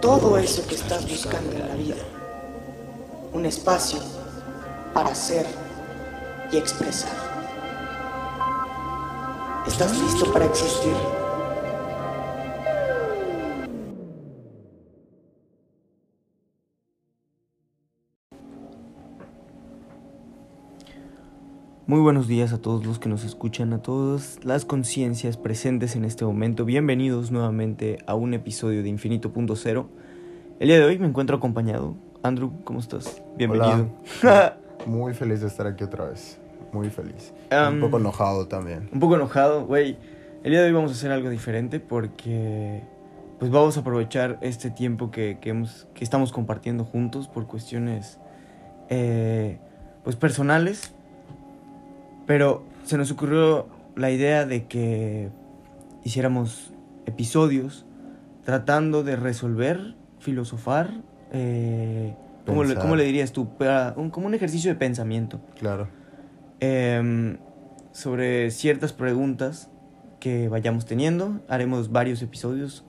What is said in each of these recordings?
todo eso que estás buscando en la vida. Un espacio para ser y expresar. ¿Estás listo para existir? Muy buenos días a todos los que nos escuchan, a todas las conciencias presentes en este momento. Bienvenidos nuevamente a un episodio de Infinito Punto Cero. El día de hoy me encuentro acompañado. Andrew, ¿cómo estás? Bienvenido. Muy feliz de estar aquí otra vez. Muy feliz. Um, Un poco enojado también. Un poco enojado, güey. El día de hoy vamos a hacer algo diferente porque pues vamos a aprovechar este tiempo que, que, hemos, que estamos compartiendo juntos por cuestiones eh, pues personales. Pero se nos ocurrió la idea de que hiciéramos episodios tratando de resolver, filosofar, eh, ¿cómo, le, Pensar. cómo le dirías tú? Para- un- como un ejercicio de pensamiento Claro. em, sobre ciertas preguntas que vayamos teniendo. Haremos varios episodios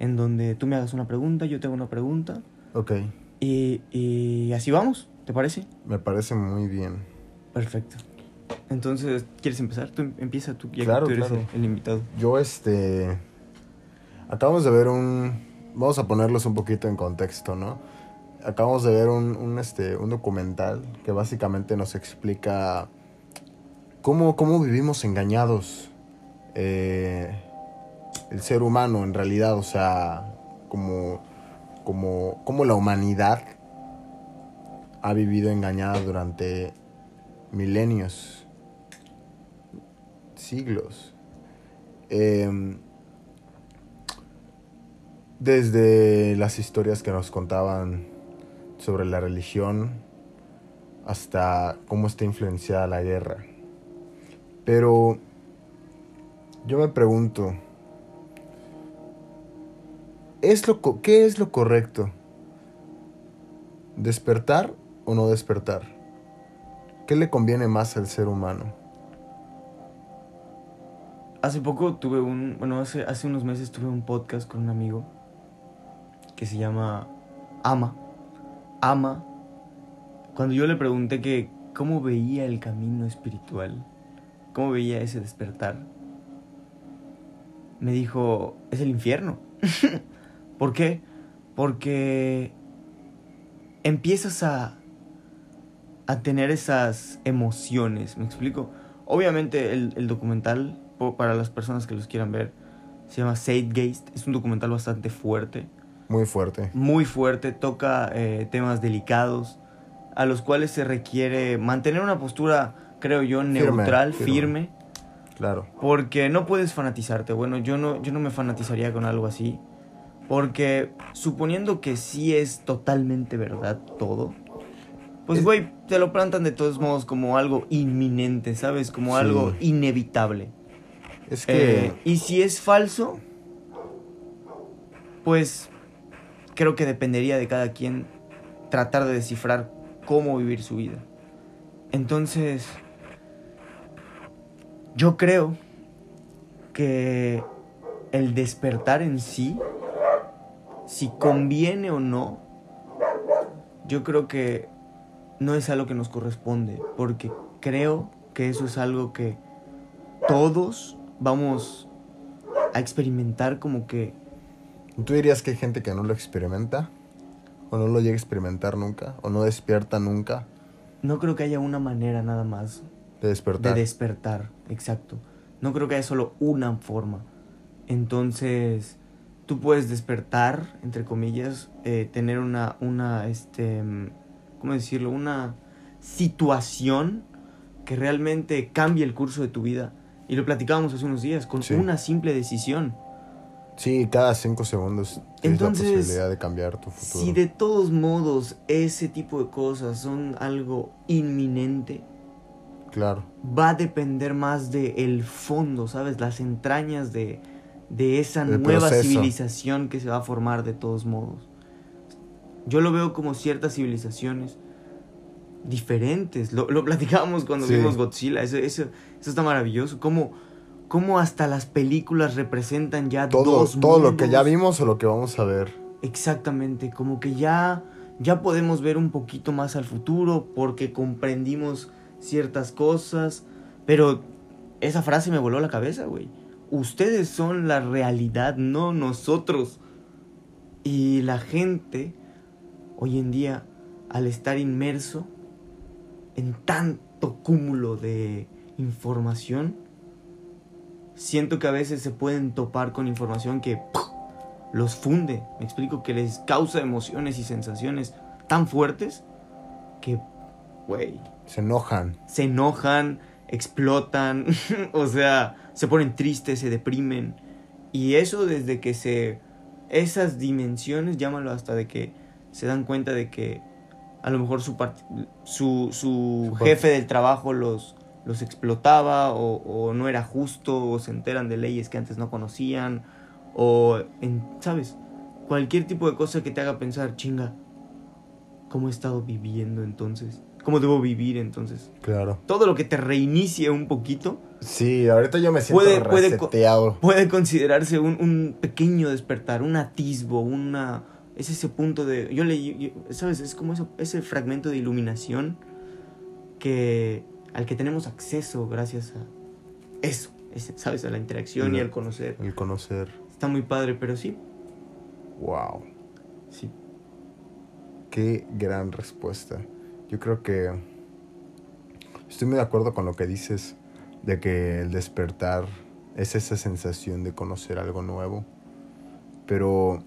en donde tú me hagas una pregunta, yo te hago una pregunta Ok. y, y así vamos, ¿te parece? Me parece muy bien. Perfecto. Entonces, ¿quieres empezar? Tú em- empieza tú, ya que tú eres claro. el, el invitado. Yo, este. Acabamos de ver un. Vamos a ponerlos un poquito en contexto, ¿no? Acabamos de ver un, un, este, un documental que básicamente nos explica cómo, cómo vivimos engañados eh, el ser humano en realidad, o sea, como, como, como la humanidad ha vivido engañada durante milenios, siglos. Em, desde las historias que nos contaban sobre la religión hasta cómo está influenciada la guerra. Pero yo me pregunto, ¿es lo ¿qué es lo correcto? ¿Despertar o no despertar? ¿Qué le conviene más al ser humano? Hace poco tuve un, bueno, hace, hace unos meses tuve un podcast con un amigo que se llama Ama. Ama. Cuando yo le pregunté que cómo veía el camino espiritual, cómo veía ese despertar, me dijo, es el infierno. ¿Por qué? Porque empiezas a, a tener esas emociones, ¿me explico? Obviamente el, el documental, para las personas que los quieran ver, se llama Zeitgeist, es un documental bastante fuerte, Muy fuerte. muy fuerte, toca eh, temas delicados, a los cuales se requiere mantener una postura, creo yo, neutral, firme. firme, Claro. porque no puedes fanatizarte. Bueno, yo no, yo no me fanatizaría con algo así. Porque suponiendo que sí es totalmente verdad todo, pues Es- güey, te lo plantan de todos modos como algo inminente, ¿sabes? Como Sí. algo inevitable. Es que Eh, y si es falso, pues creo que dependería de cada quien tratar de descifrar cómo vivir su vida. Entonces, yo creo que el despertar en sí, si conviene o no, yo creo que no es algo que nos corresponde, porque creo que eso es algo que todos vamos a experimentar como que ¿Tú dirías que hay gente que no lo experimenta? ¿O no lo llega a experimentar nunca? ¿O no despierta nunca no creo que haya una manera nada más de despertar? de despertar, exacto. No creo que haya solo una forma. Entonces, tú puedes despertar, entre comillas, eh, tener una, una, este, ¿cómo decirlo? Una situación que realmente cambie el curso de tu vida. Y lo platicábamos hace unos días, con Sí. una simple decisión. Sí, cada cinco segundos Tienes Entonces, la posibilidad de cambiar tu futuro. Si de todos modos ese tipo de cosas son algo inminente, Claro. va a depender más de el fondo, ¿sabes? Las entrañas de, de esa El nueva proceso. civilización que se va a formar de todos modos. Yo lo veo como ciertas civilizaciones diferentes. Lo, lo platicábamos cuando Sí. vimos Godzilla. Eso, eso, eso está maravilloso. Cómo, cómo hasta las películas representan ya Todo, dos todo lo que ya vimos o lo que vamos a ver. Exactamente, como que ya, ya podemos ver un poquito más al futuro porque comprendimos ciertas cosas, pero esa frase me voló la cabeza, güey. Ustedes son la realidad, no nosotros. Y la gente, hoy en día, al estar inmerso en tanto cúmulo de información, siento que a veces se pueden topar con información que los funde. Me explico que les causa emociones y sensaciones tan fuertes que, güey, Se enojan. se enojan, explotan, o sea, se ponen tristes, se deprimen. Y eso desde que se... Esas dimensiones, llámalo hasta de que se dan cuenta de que a lo mejor su, su, su jefe del trabajo los, los explotaba o, o no era justo o se enteran de leyes que antes no conocían o, en, ¿sabes? Cualquier tipo de cosa que te haga pensar, chinga, ¿cómo he estado viviendo entonces? ¿Cómo debo vivir entonces? Claro. todo lo que te reinicie un poquito Sí, ahorita yo me siento Puede- puede reseteado. puede considerarse un, un pequeño despertar, un atisbo, una... Es ese punto de... Yo leí, yo- ¿sabes? Es como eso, ese fragmento de iluminación que, al que tenemos acceso gracias a eso, ese, ¿sabes? A la interacción y Mm. al conocer. El conocer. Está muy padre, pero sí, Wow. sí. Qué gran respuesta. Yo creo que estoy muy de acuerdo con lo que dices de que el despertar es esa sensación de conocer algo nuevo. Pero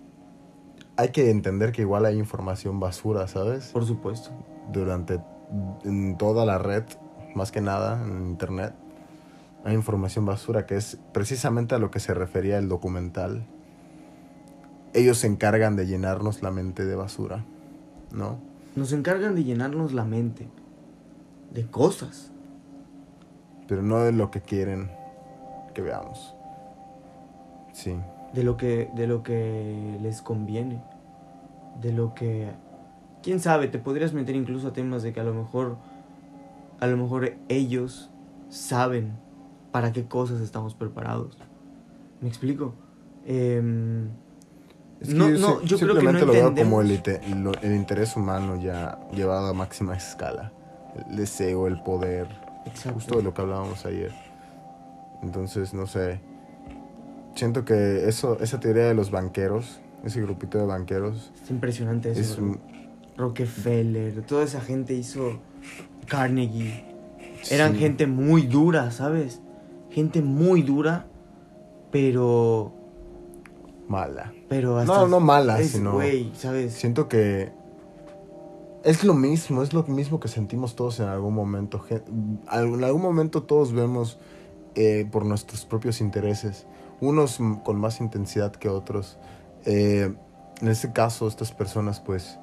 hay que entender que igual hay información basura, ¿sabes? Por supuesto. Durante en toda la red, más que nada en internet, hay información basura que es precisamente a lo que se refería el documental. Ellos se encargan de llenarnos la mente de basura, ¿no? Nos encargan de llenarnos la mente de cosas. pero no de lo que quieren que veamos. Sí, de lo que de lo que les conviene de lo que quién sabe te podrías meter incluso a temas de que a lo mejor a lo mejor ellos saben para qué cosas estamos preparados me explico Em, Es que No, yo, no, yo creo que no simplemente lo veo como el, entendemos. lo- el interés humano ya llevado a máxima escala. El deseo, el poder, exacto justo de lo que hablábamos ayer. Entonces, no sé. Siento que eso, esa teoría de los banqueros, ese grupito de banqueros, es impresionante eso es bro. un- Rockefeller toda esa gente hizo Carnegie eran sí, gente muy dura sabes gente muy dura pero mala. Pero hasta No, no mala, es, sino- ¿sabes? Siento que es lo mismo, es lo mismo que sentimos todos en algún momento. En algún momento todos vemos eh, por nuestros propios intereses, unos con más intensidad que otros. Eh, en este caso, estas personas, pues,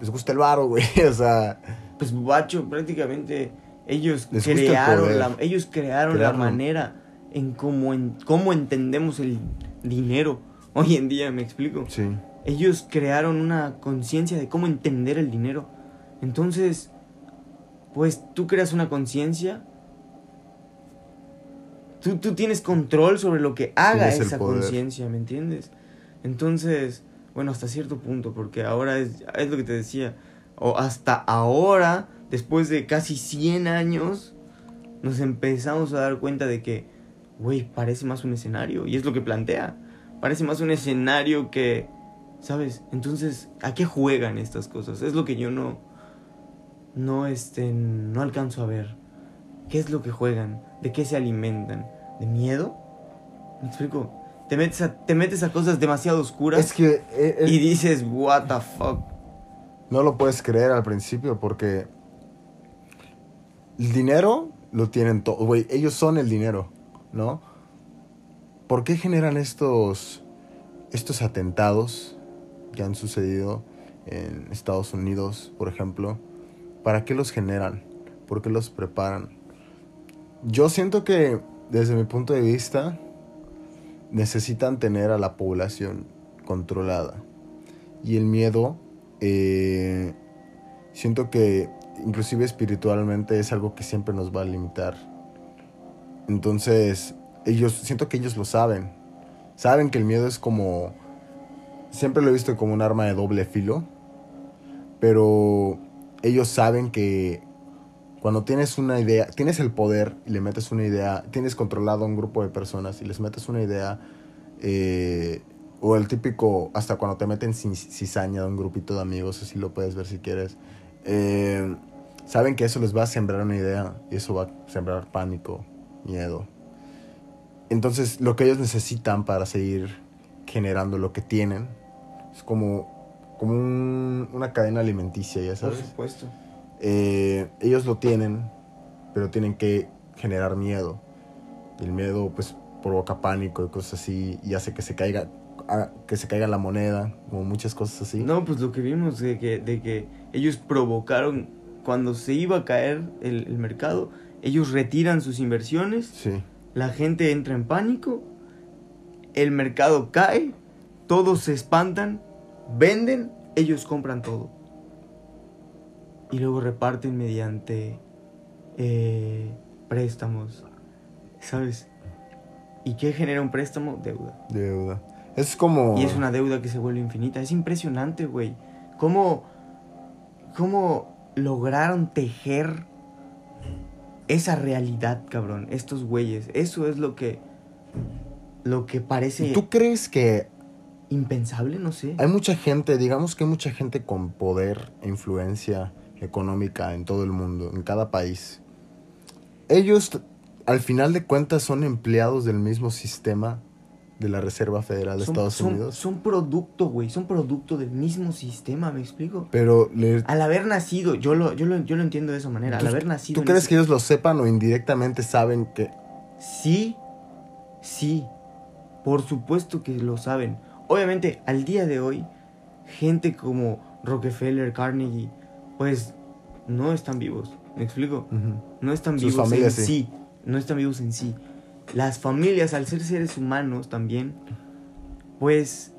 les gusta el varo, güey. O sea, Pues Bacho, prácticamente ellos el crearon poder. la, ellos crearon Crearon- la manera en cómo, en cómo entendemos el dinero hoy en día, me explico. sí. Ellos crearon una conciencia de cómo entender el dinero. Entonces, pues tú creas una conciencia. Tú, tú tienes control sobre lo que haga Tienes esa conciencia, ¿me entiendes? Entonces, bueno, hasta cierto punto, porque ahora es, es lo que te decía. O hasta ahora, después de casi 100 años, nos empezamos a dar cuenta de que, güey, parece más un escenario. Y es lo que plantea. Parece más un escenario que, ¿sabes? Entonces, ¿a qué juegan estas cosas? Es lo que yo no, no, este, no alcanzo a ver. ¿Qué es lo que juegan? ¿De qué se alimentan? ¿De miedo? ¿Me explico? Te metes a, te metes a cosas demasiado oscuras Es que eh, eh, y dices, what the fuck. no lo puedes creer al principio porque el dinero lo tienen todo, güey, ellos son el dinero, ¿no? ¿Por qué generan estos estos atentados que han sucedido en Estados Unidos, por ejemplo, ¿para qué los generan? ¿Por qué los preparan? Yo siento que desde mi punto de vista necesitan tener a la población controlada. Y el miedo, eh, siento que inclusive espiritualmente es algo que siempre nos va a limitar. Entonces, ellos, siento que ellos lo saben. Saben que el miedo es como, siempre lo he visto como un arma de doble filo, pero ellos saben que cuando tienes una idea, tienes el poder y le metes una idea, tienes controlado a un grupo de personas y les metes una idea, eh, o el típico, hasta cuando te meten cizaña de un grupito de amigos, así lo puedes ver si quieres, eh, saben que eso les va a sembrar una idea y eso va a sembrar pánico, miedo. Entonces, lo que ellos necesitan para seguir generando lo que tienen es como, como un- una cadena alimenticia, ya Por sabes. supuesto. Eh, ellos lo tienen, pero tienen que generar miedo. Y el miedo, pues, provoca pánico y cosas así, y hace que se caiga, ah, que se caiga la moneda, como muchas cosas así. No, pues lo que vimos de que, de que ellos provocaron cuando se iba a caer el, el mercado, ellos retiran sus inversiones, Sí, la gente entra en pánico, el mercado cae, todos se espantan, venden, ellos compran todo. Y luego reparten mediante eh, préstamos, ¿sabes? ¿Y qué genera un préstamo? Deuda. deuda. Es como... Y es una deuda que se vuelve infinita. Es impresionante, güey. ¿Cómo, ¿Cómo lograron tejer esa realidad, cabrón? Estos güeyes. Eso es lo que. Lo que parece ¿Tú crees que impensable, no sé. hay mucha gente, digamos que hay mucha gente con poder e influencia económica en todo el mundo, en cada país? Ellos, al final de cuentas, son empleados del mismo sistema de la Reserva Federal de Son- Estados son, Unidos. Son producto, güey. Son producto del mismo sistema, ¿me explico? Pero le- Al haber nacido, yo lo, yo lo, yo lo entiendo de esa manera. Al ¿Tú- haber nacido. ¿Tú crees ese- que ellos lo sepan o indirectamente saben que... Sí, sí, por supuesto que lo saben. Obviamente, al día de hoy, gente como Rockefeller, Carnegie, pues no están vivos. ¿Me explico? No están Sus vivos en sí. sí. No están vivos en sí. Las familias, al ser seres humanos también, pues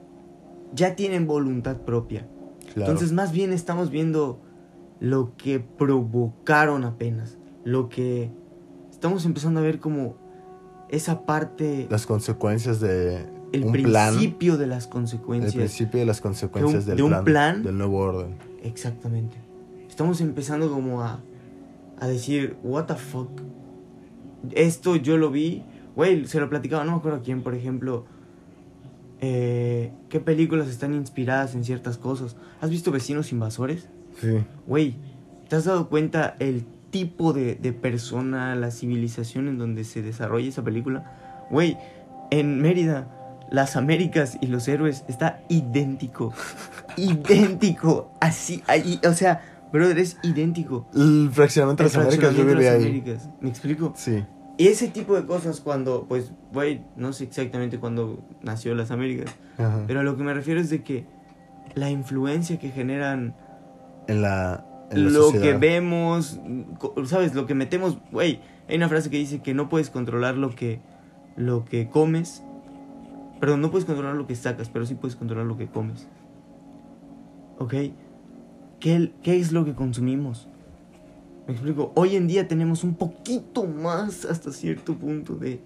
ya tienen voluntad propia. Claro. Entonces, más bien estamos viendo lo que provocaron apenas. Lo que estamos empezando a ver como esa parte, Las consecuencias de el un plan. principio de las El consecuencias. principio de las consecuencias de un- del de un plan. Del nuevo orden. Exactamente. Estamos empezando como a, a decir, what the fuck. Esto yo lo vi. Güey, se lo platicaba, no me acuerdo a quién, por ejemplo. eh, ¿Qué películas están inspiradas en ciertas cosas? ¿Has visto Vecinos Invasores? Sí. Güey, ¿te has dado cuenta el tipo de, de persona, la civilización en donde se desarrolla esa película? Güey, en Mérida, las Américas y los héroes está idéntico. idéntico. Así, ahí, o sea, brother, es idéntico. El fraccionamiento de las Américas de las. Américas. ¿Me explico? Sí. Y ese tipo de cosas cuando, pues, güey, no sé exactamente cuándo nació las Américas, Ajá. pero a lo que me refiero es de que la influencia que generan En la, en la lo sociedad. que vemos, ¿sabes? Lo que metemos, güey, hay una frase que dice que no puedes controlar lo que lo que comes. Perdón, no puedes controlar lo que sacas, pero sí puedes controlar lo que comes. ¿Ok? ¿Qué, qué es lo que consumimos? Me explico. Hoy en día tenemos un poquito más hasta cierto punto de,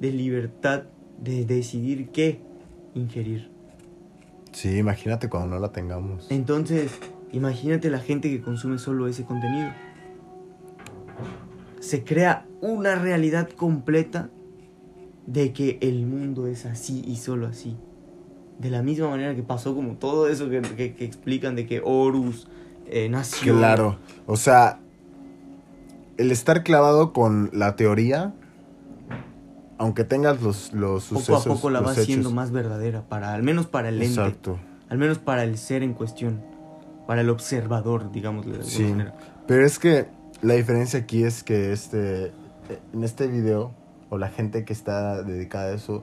de libertad de decidir qué ingerir. Sí, imagínate cuando no la tengamos. Entonces, imagínate la gente que consume solo ese contenido. Se crea una realidad completa de que el mundo es así y solo así. De la misma manera que pasó como todo eso que, que- que explican de que Horus eh, nació. Claro. O sea, el estar clavado con la teoría, aunque tengas los, los Poco sucesos. a poco la los va hechos. haciendo más verdadera, para, al menos para el ente. Exacto. Al menos para el ser en cuestión. Para el observador, digamos de alguna Sí. manera. Pero es que la diferencia aquí es que este en este video o la gente que está dedicada a eso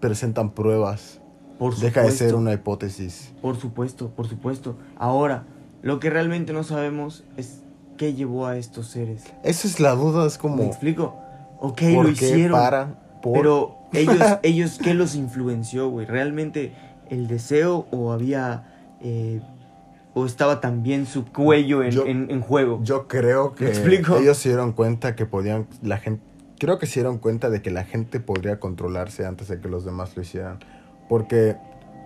presentan pruebas Por Deja de ser una hipótesis. Por supuesto, por supuesto. Ahora, lo que realmente no sabemos es qué llevó a estos seres. Esa es la duda, es ¿Me como... explico? Ok, ¿Por lo qué hicieron. para? ¿Por? Pero ellos, ellos, ¿qué los influenció, güey? ¿Realmente el deseo o había... eh, o estaba también su cuello en, Yo- en- en juego? Yo creo que ¿Me explico? ellos se dieron cuenta que podían, la gente, creo que se dieron cuenta de que la gente podría controlarse antes de que los demás lo hicieran. Porque,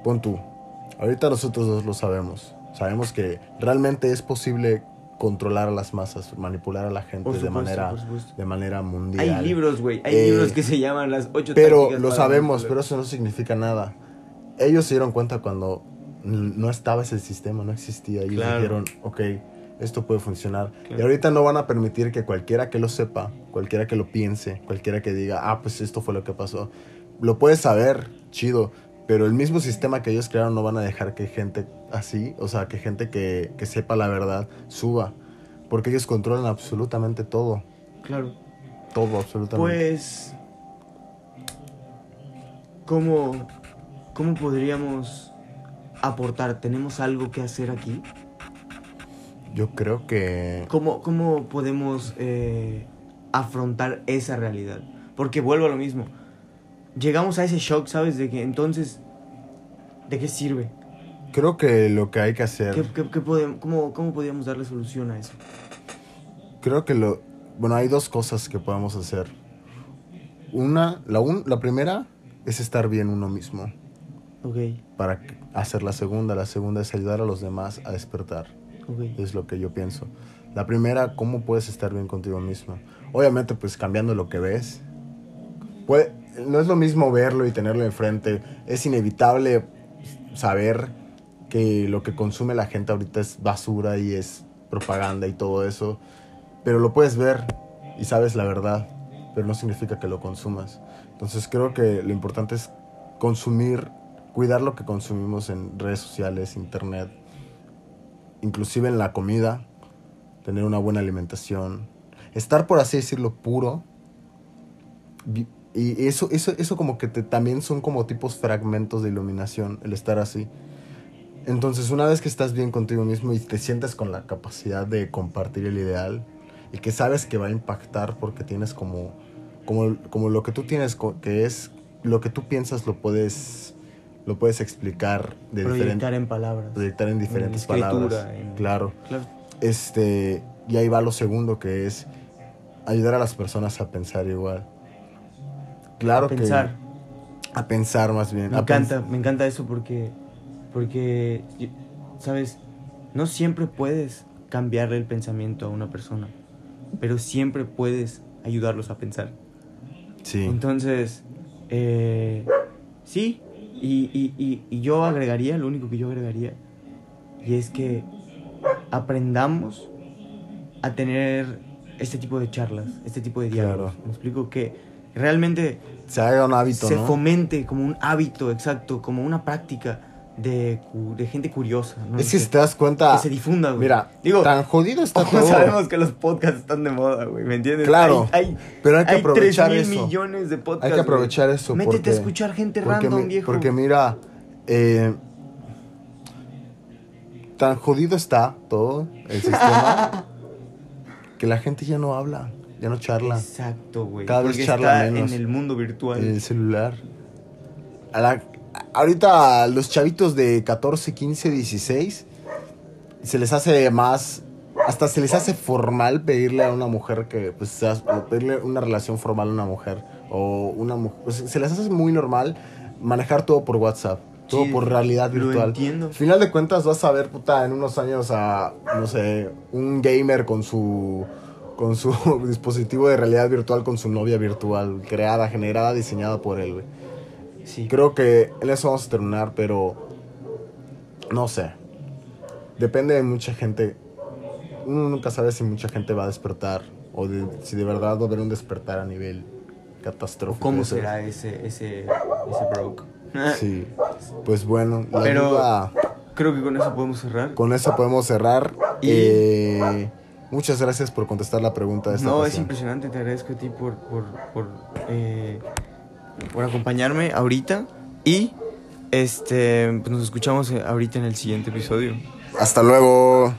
pon tú, ahorita nosotros dos lo sabemos. Sabemos que realmente es posible controlar a las masas, manipular a la gente Por de manera, por de manera mundial. Hay libros, güey. Hay Eh, libros que se llaman las ocho Pero lo sabemos, pero eso no significa nada. Ellos se dieron cuenta cuando no estaba ese sistema, no existía. Ellos Claro. dijeron, ok, esto puede funcionar. Claro. Y ahorita no van a permitir que cualquiera que lo sepa, cualquiera que lo piense, cualquiera que diga, ah, pues esto fue lo que pasó. Lo puedes saber, chido. Pero el mismo sistema que ellos crearon no van a dejar que gente así, o sea, que gente que, que sepa la verdad suba. Porque ellos controlan absolutamente todo. Claro. Todo, absolutamente. Pues... ¿Cómo, ¿Cómo podríamos aportar? ¿Tenemos algo que hacer aquí? Yo creo que... ¿Cómo, cómo podemos eh, afrontar esa realidad? Porque vuelvo a lo mismo. Llegamos a ese shock, ¿sabes? De que entonces, ¿de qué sirve? Creo que lo que hay que hacer... ¿Qué, qué- qué podem- cómo, ¿Cómo podríamos darle solución a eso? Creo que lo... Bueno, hay dos cosas que podemos hacer. Una, la, un- la primera es estar bien uno mismo Ok, para hacer la segunda. La segunda es ayudar a los demás a despertar. ok. Es lo que yo pienso. La primera, ¿cómo puedes estar bien contigo mismo? Obviamente, pues cambiando lo que ves. Puede- no es lo mismo verlo y tenerlo enfrente. Es inevitable saber que lo que consume la gente ahorita es basura y es propaganda y todo eso. Pero lo puedes ver y sabes la verdad, pero no significa que lo consumas. Entonces creo que lo importante es consumir, cuidar lo que consumimos en redes sociales, internet, inclusive en la comida, tener una buena alimentación, estar por así decirlo puro. Y eso, eso, eso como que te, también son como tipos fragmentos de iluminación, el estar así. Entonces, una vez que estás bien contigo mismo y te sientes con la capacidad de compartir el ideal y que sabes que va a impactar porque tienes como, como, como lo que tú tienes, que es lo que tú piensas, lo puedes, lo puedes explicar de Proyectar en palabras. proyectar en diferentes palabras. en- Claro. Claro. Este, y ahí va lo segundo que es ayudar a las personas a pensar igual. Claro A pensar. que a pensar más bien. Me a encanta, me encanta eso porque, porque, ¿sabes? No siempre puedes cambiarle el pensamiento a una persona, pero siempre puedes ayudarlos a pensar. Sí. Entonces, eh, sí, y, y- y- y yo agregaría, lo único que yo agregaría, y es que aprendamos a tener este tipo de charlas, este tipo de diálogos. Claro. Me explico que realmente Se haga un hábito, se ¿no? fomente como un hábito, exacto, como una práctica de, de gente curiosa. ¿no? Es que si te das cuenta, que se difunda, güey. mira, digo, tan jodido está todo. sabemos que los podcasts están de moda, güey, ¿me entiendes? Claro, hay, hay, pero hay que hay aprovechar 3 mil eso. millones de podcasts. Hay que aprovechar güey. eso Métete porque- a escuchar gente porque, random, mi- viejo. porque mira, eh, tan jodido está todo el sistema que la gente ya no habla, ya no charla. Exacto, güey. Cada vez charla está menos. en el mundo virtual. El celular. A la- ahorita los chavitos de 14, 15, 16 se les hace más hasta se les hace formal pedirle a una mujer que pues pedirle una relación formal a una mujer o una pues, se les hace muy normal manejar todo por WhatsApp, todo Sí, por realidad lo virtual. entiendo. Al final de cuentas vas a ver puta en unos años a no sé, un gamer con su con su dispositivo de realidad virtual con su novia virtual creada, generada, diseñada por él, güey. Sí. Creo que en eso vamos a terminar, pero no sé. Depende de mucha gente. Uno nunca sabe si mucha gente va a despertar o de- si de verdad va a haber un despertar a nivel catastrófico. ¿Cómo será ese, ese, ese broke? Sí. Pues bueno, la Pero- Creo que con eso podemos cerrar. con eso podemos cerrar. Y- Eh, muchas gracias por contestar la pregunta de esta No, es impresionante, te agradezco a ti por, por, por, eh, por acompañarme ahorita. Y Este, pues nos escuchamos ahorita en el siguiente episodio. Hasta luego.